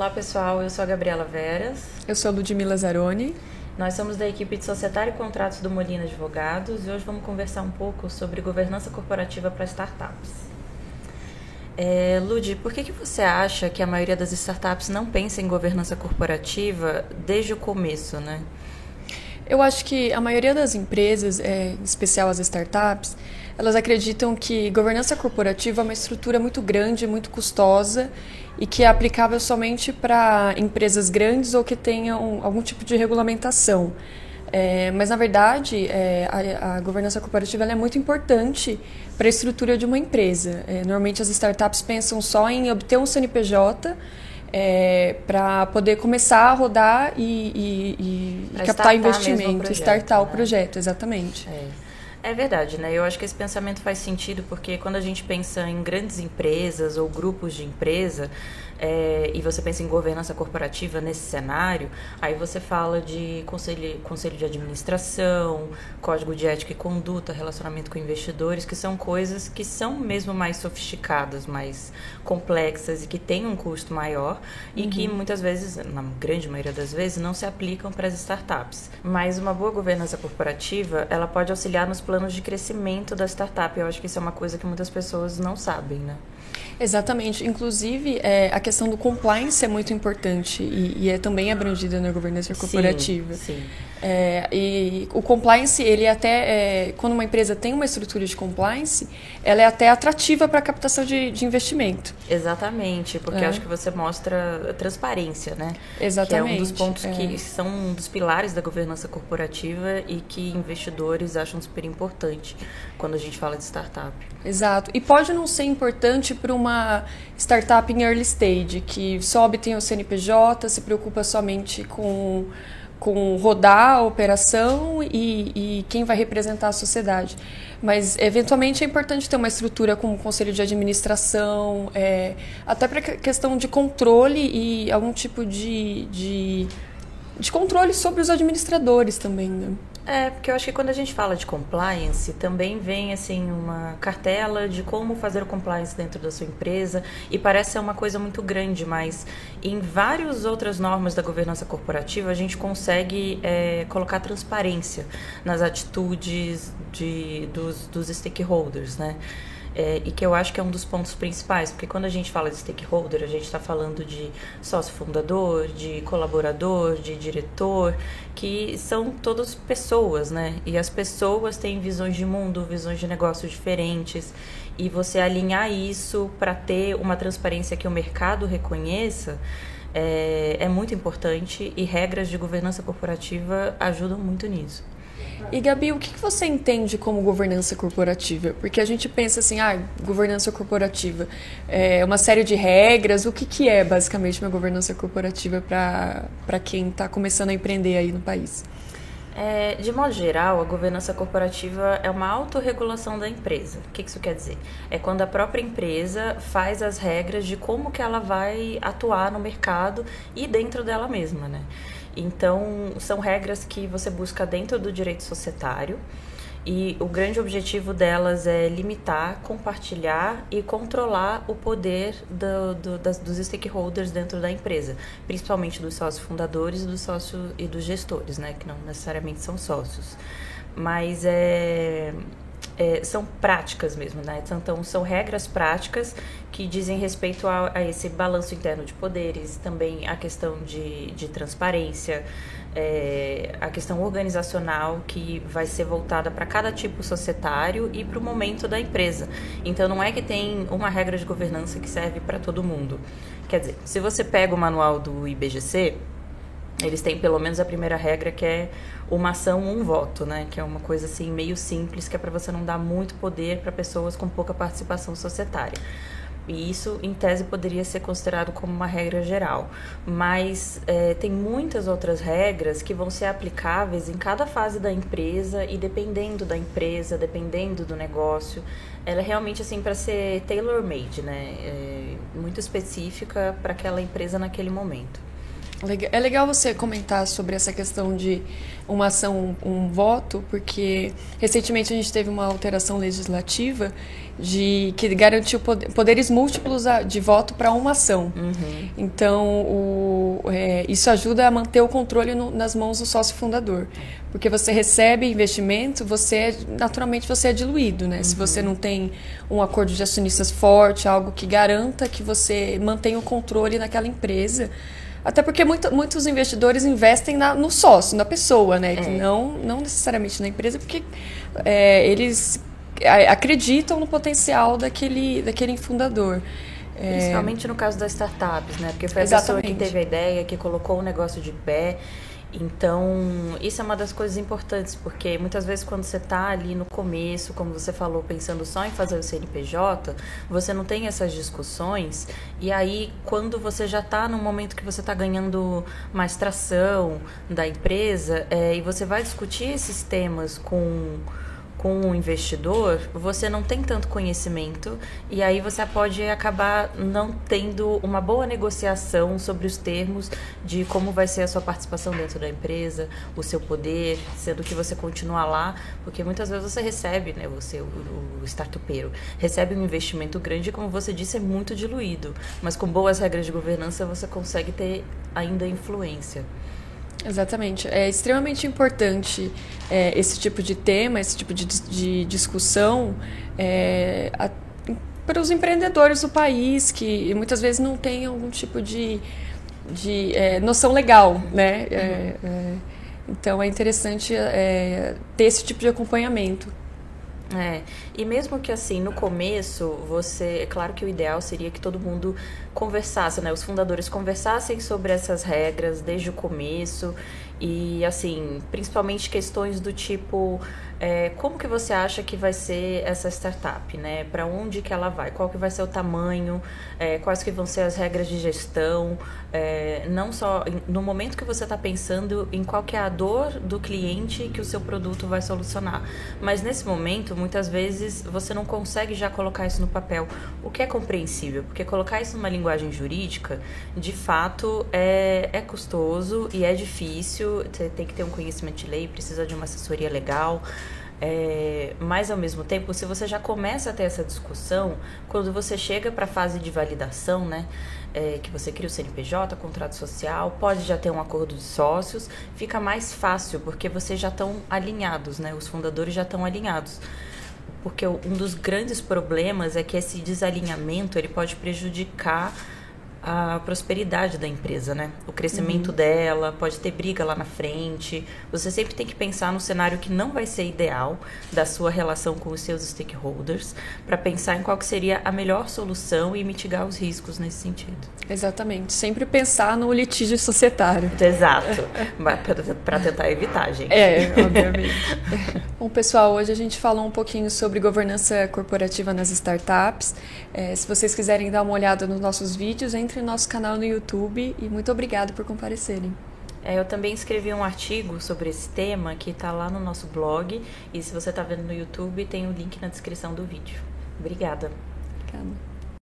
Olá pessoal, eu sou a Gabriela Veras. Eu sou a Ludmila Zaroni. Nós somos da equipe de Societário e Contratos do Molina Advogados e hoje vamos conversar um pouco sobre governança corporativa para startups. É, Lud, por que, que você acha que a maioria das startups não pensa em governança corporativa desde o começo, né? Eu acho que a maioria das empresas, é, em especial as startups, elas acreditam que governança corporativa é uma estrutura muito grande, muito custosa e que é aplicável somente para empresas grandes ou que tenham algum tipo de regulamentação. É, mas, na verdade, é, a, a, governança corporativa é muito importante para a estrutura de uma empresa. É, normalmente, as startups pensam só em obter um CNPJ é, para poder começar a rodar e, e, e captar investimento, projeto, startar né? o projeto, exatamente. É. É verdade, né? Eu acho que esse pensamento faz sentido porque quando a gente pensa em grandes empresas ou grupos de empresa é, e você pensa em governança corporativa nesse cenário, aí você fala de conselho, conselho de administração, código de ética e conduta, relacionamento com investidores, que são coisas que são mesmo mais sofisticadas, mais complexas e que têm um custo maior e uhum. que muitas vezes, na grande maioria das vezes, não se aplicam para as startups. Mas uma boa governança corporativa, ela pode auxiliar nos planos de crescimento da startup. Eu acho que isso é uma coisa que muitas pessoas não sabem, né? Exatamente. Inclusive, é, a questão do compliance é muito importante e, e é também abrangida na governança corporativa. Sim, sim. É, e o compliance, ele é até, é, quando uma empresa tem uma estrutura de compliance, ela é até atrativa para a captação de, de, investimento. Exatamente, porque é. acho que você mostra transparência, né? Exatamente. Que é um dos pontos que é. são um dos pilares da governança corporativa e que investidores acham super importante quando a gente fala de startup. Exato. E pode não ser importante para uma startup em early stage, que só obtém o CNPJ, se preocupa somente com com rodar a operação e, e, quem vai representar a sociedade. Mas, eventualmente, é importante ter uma estrutura como conselho de administração, é, até para questão de controle e algum tipo de, de, de controle sobre os administradores também. Né? É, porque eu acho que quando a gente fala de compliance, também vem assim uma cartela de como fazer o compliance dentro da sua empresa e parece ser uma coisa muito grande, mas em várias outras normas da governança corporativa a gente consegue é, colocar transparência nas atitudes de, dos, dos stakeholders, né? É, e que eu acho que é um dos pontos principais, porque quando a gente fala de stakeholder, a gente está falando de sócio fundador, de colaborador, de diretor, que são todas pessoas, né? E as pessoas têm visões de mundo, visões de negócios diferentes, e você alinhar isso para ter uma transparência que o mercado reconheça. É, é muito importante e regras de governança corporativa ajudam muito nisso. E Gabi, o que você entende como governança corporativa? Porque a gente pensa assim, ah, governança corporativa é uma série de regras. O que, que é basicamente uma governança corporativa para quem está começando a empreender aí no país? É, de modo geral, a governança corporativa é uma autorregulação da empresa. O que isso quer dizer? É quando a própria empresa faz as regras de como que ela vai atuar no mercado e dentro dela mesma, né? Então, são regras que você busca dentro do direito societário. E o grande objetivo delas é limitar, compartilhar e controlar o poder do, do, das, dos stakeholders dentro da empresa, principalmente dos sócios fundadores dos sócios e dos gestores, né, que não necessariamente são sócios. Mas é, é, são práticas mesmo, né? Então, são regras práticas que dizem respeito a, a esse balanço interno de poderes, também a questão de, de transparência, é, a questão organizacional que vai ser voltada para cada tipo societário e para o momento da empresa. Então, não é que tem uma regra de governança que serve para todo mundo. Quer dizer, se você pega o manual do IBGC, eles têm pelo menos a primeira regra que é uma ação, um voto, né? Que é uma coisa assim meio simples, que é para você não dar muito poder para pessoas com pouca participação societária. E isso, em tese, poderia ser considerado como uma regra geral. Mas é, tem muitas outras regras que vão ser aplicáveis em cada fase da empresa e dependendo da empresa, dependendo do negócio. Ela é realmente assim para ser tailor-made, né? É, muito específica para aquela empresa naquele momento. É legal você comentar sobre essa questão de uma ação, um, voto, porque recentemente a gente teve uma alteração legislativa de que garantiu poderes múltiplos de voto para uma ação. Uhum. Então, o, é, isso ajuda a manter o controle no, nas mãos do sócio fundador. Porque você recebe investimento, você é, naturalmente você é diluído, né? Uhum. Se você não tem um acordo de acionistas forte, algo que garanta que você mantenha o controle naquela empresa, até porque muito, muitos investidores investem na, no sócio, na pessoa, né? É. Não, não necessariamente na empresa, porque é, eles acreditam no potencial daquele, daquele fundador. É, Principalmente no caso das startups, né? Porque foi a Exatamente. pessoa que teve a ideia, que colocou o negócio de pé. Então, isso é uma das coisas importantes, porque muitas vezes quando você está ali no começo, como você falou, pensando só em fazer o CNPJ, você não tem essas discussões, e aí quando você já está no momento que você está ganhando mais tração da empresa, é, e você vai discutir esses temas com com o investidor, você não tem tanto conhecimento e aí você pode acabar não tendo uma boa negociação sobre os termos de como vai ser a sua participação dentro da empresa, o seu poder, sendo que você continua lá, porque muitas vezes você recebe, né, você, o, o startupeiro, recebe um investimento grande e, como você disse, é muito diluído, mas com boas regras de governança você consegue ter ainda influência. Exatamente. É extremamente importante é, esse tipo de tema, esse tipo de, de discussão é, a, para os empreendedores do país que muitas vezes não têm algum tipo de, de é, noção legal, né? É, então é interessante é, ter esse tipo de acompanhamento. É, e mesmo que assim, no começo, você. É claro que o ideal seria que todo mundo conversasse, né? Os fundadores conversassem sobre essas regras desde o começo. E assim, principalmente questões do tipo é, como que você acha que vai ser essa startup, né? Para onde que ela vai? Qual que vai ser o tamanho? É, quais que vão ser as regras de gestão? É, não só no momento que você está pensando em qual que é a dor do cliente que o seu produto vai solucionar, mas nesse momento, muitas vezes você não consegue já colocar isso no papel, o que é compreensível, porque colocar isso numa linguagem jurídica, de fato, é, é custoso e é difícil. Você tem que ter um conhecimento de lei, precisa de uma assessoria legal. É, mas ao mesmo tempo, se você já começa a ter essa discussão, quando você chega para a fase de validação, né, é, que você cria o CNPJ, contrato social, pode já ter um acordo de sócios, fica mais fácil porque vocês já estão alinhados, né, os fundadores já estão alinhados. Porque um dos grandes problemas é que esse desalinhamento ele pode prejudicar a prosperidade da empresa, né? O crescimento uhum. dela, pode ter briga lá na frente. Você sempre tem que pensar no cenário que não vai ser ideal da sua relação com os seus stakeholders, para pensar em qual que seria a melhor solução e mitigar os riscos nesse sentido. Exatamente. Sempre pensar no litígio societário. Exato. para tentar evitar, gente. É, obviamente. Bom, pessoal, hoje a gente falou um pouquinho sobre governança corporativa nas startups. É, se vocês quiserem dar uma olhada nos nossos vídeos, entre no nosso canal no YouTube e muito obrigado por comparecerem. É, eu também escrevi um artigo sobre esse tema que está lá no nosso blog. E se você está vendo no YouTube, tem o link na descrição do vídeo. Obrigada. Obrigada.